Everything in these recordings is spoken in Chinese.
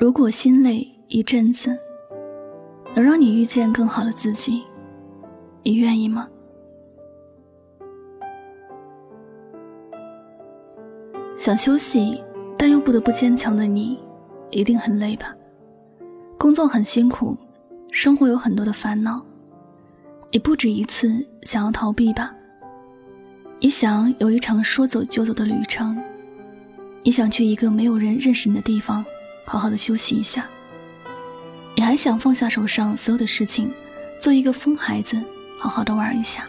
如果心累一阵子，能让你遇见更好的自己，你愿意吗？想休息，但又不得不坚强的你，一定很累吧？工作很辛苦，生活有很多的烦恼，你不止一次想要逃避吧？你想有一场说走就走的旅程，你想去一个没有人认识你的地方，好好的休息一下。你还想放下手上所有的事情，做一个疯孩子，好好的玩一下。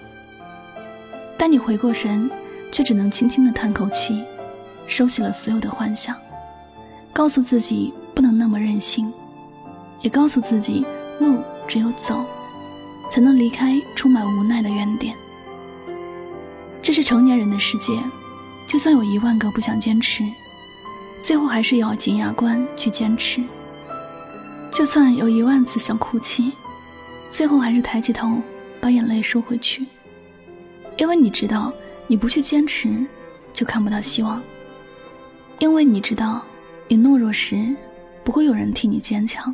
但你回过神，却只能轻轻的叹口气。收起了所有的幻想，告诉自己不能那么任性，也告诉自己路只有走，才能离开充满无奈的原点。这是成年人的世界，就算有一万个不想坚持，最后还是咬紧牙关去坚持；就算有一万次想哭泣，最后还是抬起头把眼泪收回去，因为你知道，你不去坚持，就看不到希望。因为你知道，你懦弱时，不会有人替你坚强。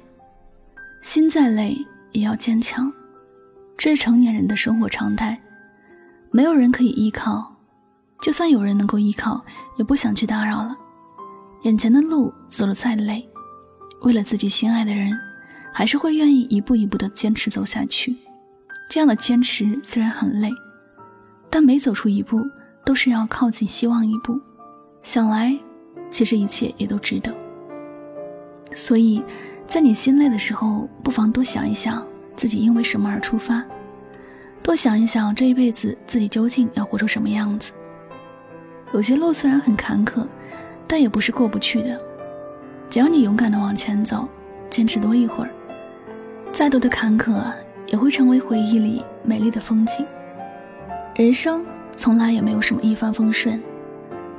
心再累也要坚强，这是成年人的生活常态。没有人可以依靠，就算有人能够依靠，也不想去打扰了。眼前的路走得再累，为了自己心爱的人，还是会愿意一步一步的坚持走下去。这样的坚持虽然很累，但每走出一步，都是要靠近希望一步。想来。其实一切也都值得。所以，在你心累的时候，不妨多想一想自己因为什么而出发，多想一想这一辈子自己究竟要活成什么样子。有些路虽然很坎坷，但也不是过不去的。只要你勇敢的往前走，坚持多一会儿，再多的坎坷也会成为回忆里美丽的风景。人生从来也没有什么一帆风顺。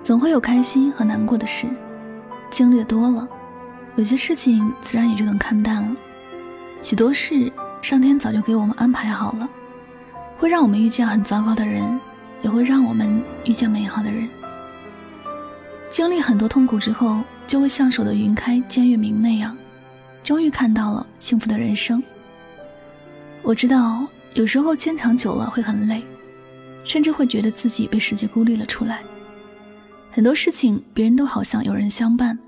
总会有开心和难过的事，经历的多了，有些事情自然也就能看淡了。许多事，上天早就给我们安排好了，会让我们遇见很糟糕的人，也会让我们遇见美好的人。经历很多痛苦之后，就会像守得云开见月明那样，终于看到了幸福的人生。我知道，有时候坚强久了会很累，甚至会觉得自己被世界孤立了出来。很多事情，别人都好像有人相伴，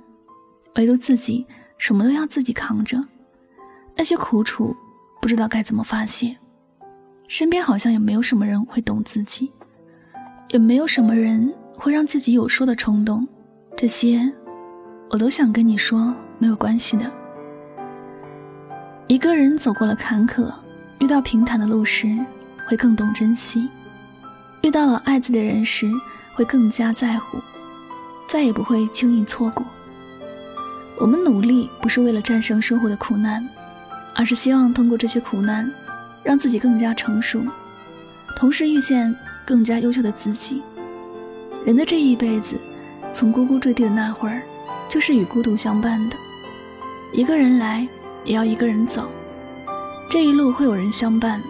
唯独自己什么都要自己扛着。那些苦楚，不知道该怎么发泄。身边好像也没有什么人会懂自己，也没有什么人会让自己有说的冲动。这些，我都想跟你说，没有关系的。一个人走过了坎坷，遇到平坦的路时，会更懂珍惜；遇到了爱自己的人时，会更加在乎。再也不会轻易错过。我们努力不是为了战胜生活的苦难，而是希望通过这些苦难，让自己更加成熟，同时遇见更加优秀的自己。人的这一辈子，从呱呱坠地的那会儿，就是与孤独相伴的。一个人来，也要一个人走。这一路会有人相伴，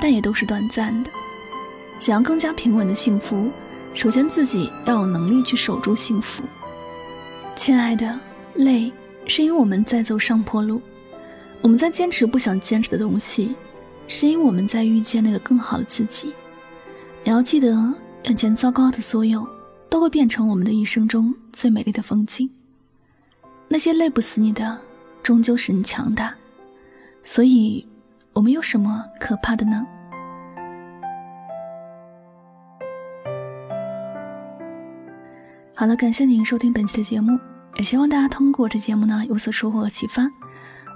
但也都是短暂的。想要更加平稳的幸福。首先，自己要有能力去守住幸福。亲爱的，累是因为我们在走上坡路，我们在坚持不想坚持的东西，是因为我们在遇见那个更好的自己。你要记得，眼前糟糕的所有，都会变成我们的一生中最美丽的风景。那些累不死你的，终究使你强大。所以，我们有什么可怕的呢？好了，感谢您收听本期的节目，也希望大家通过这节目呢有所收获和启发。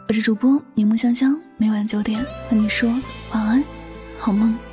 我是主播柠檬香香，每晚九点和你说晚安，好梦。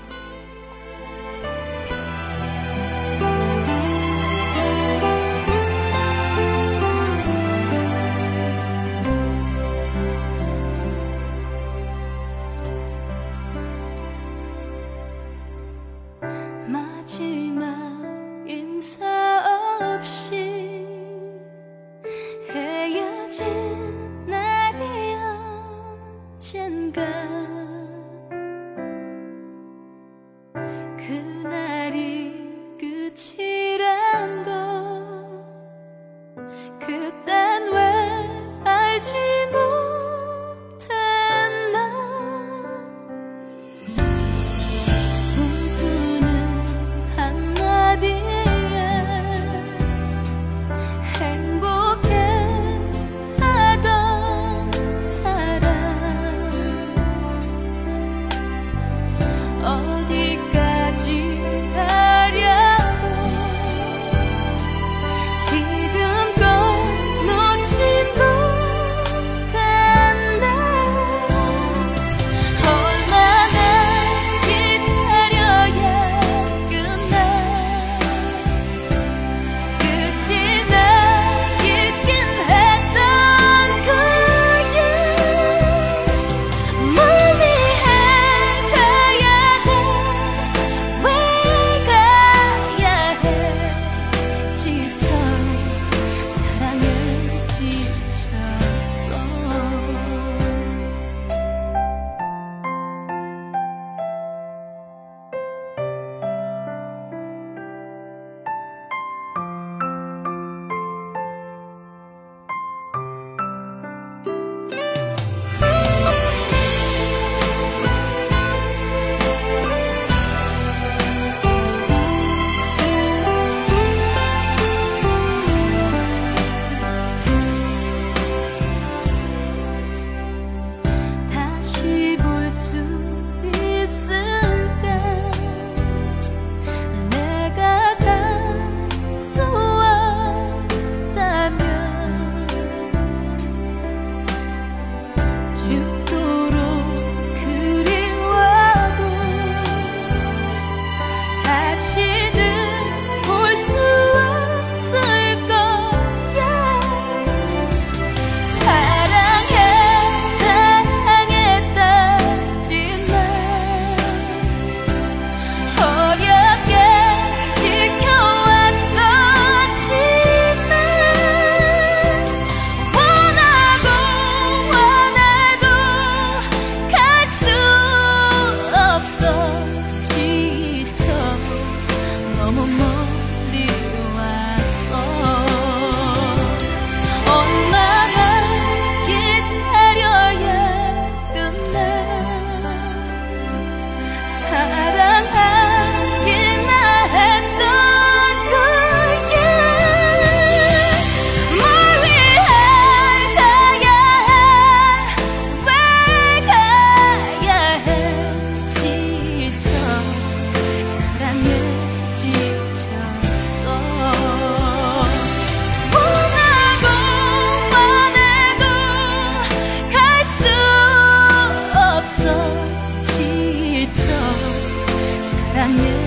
难言。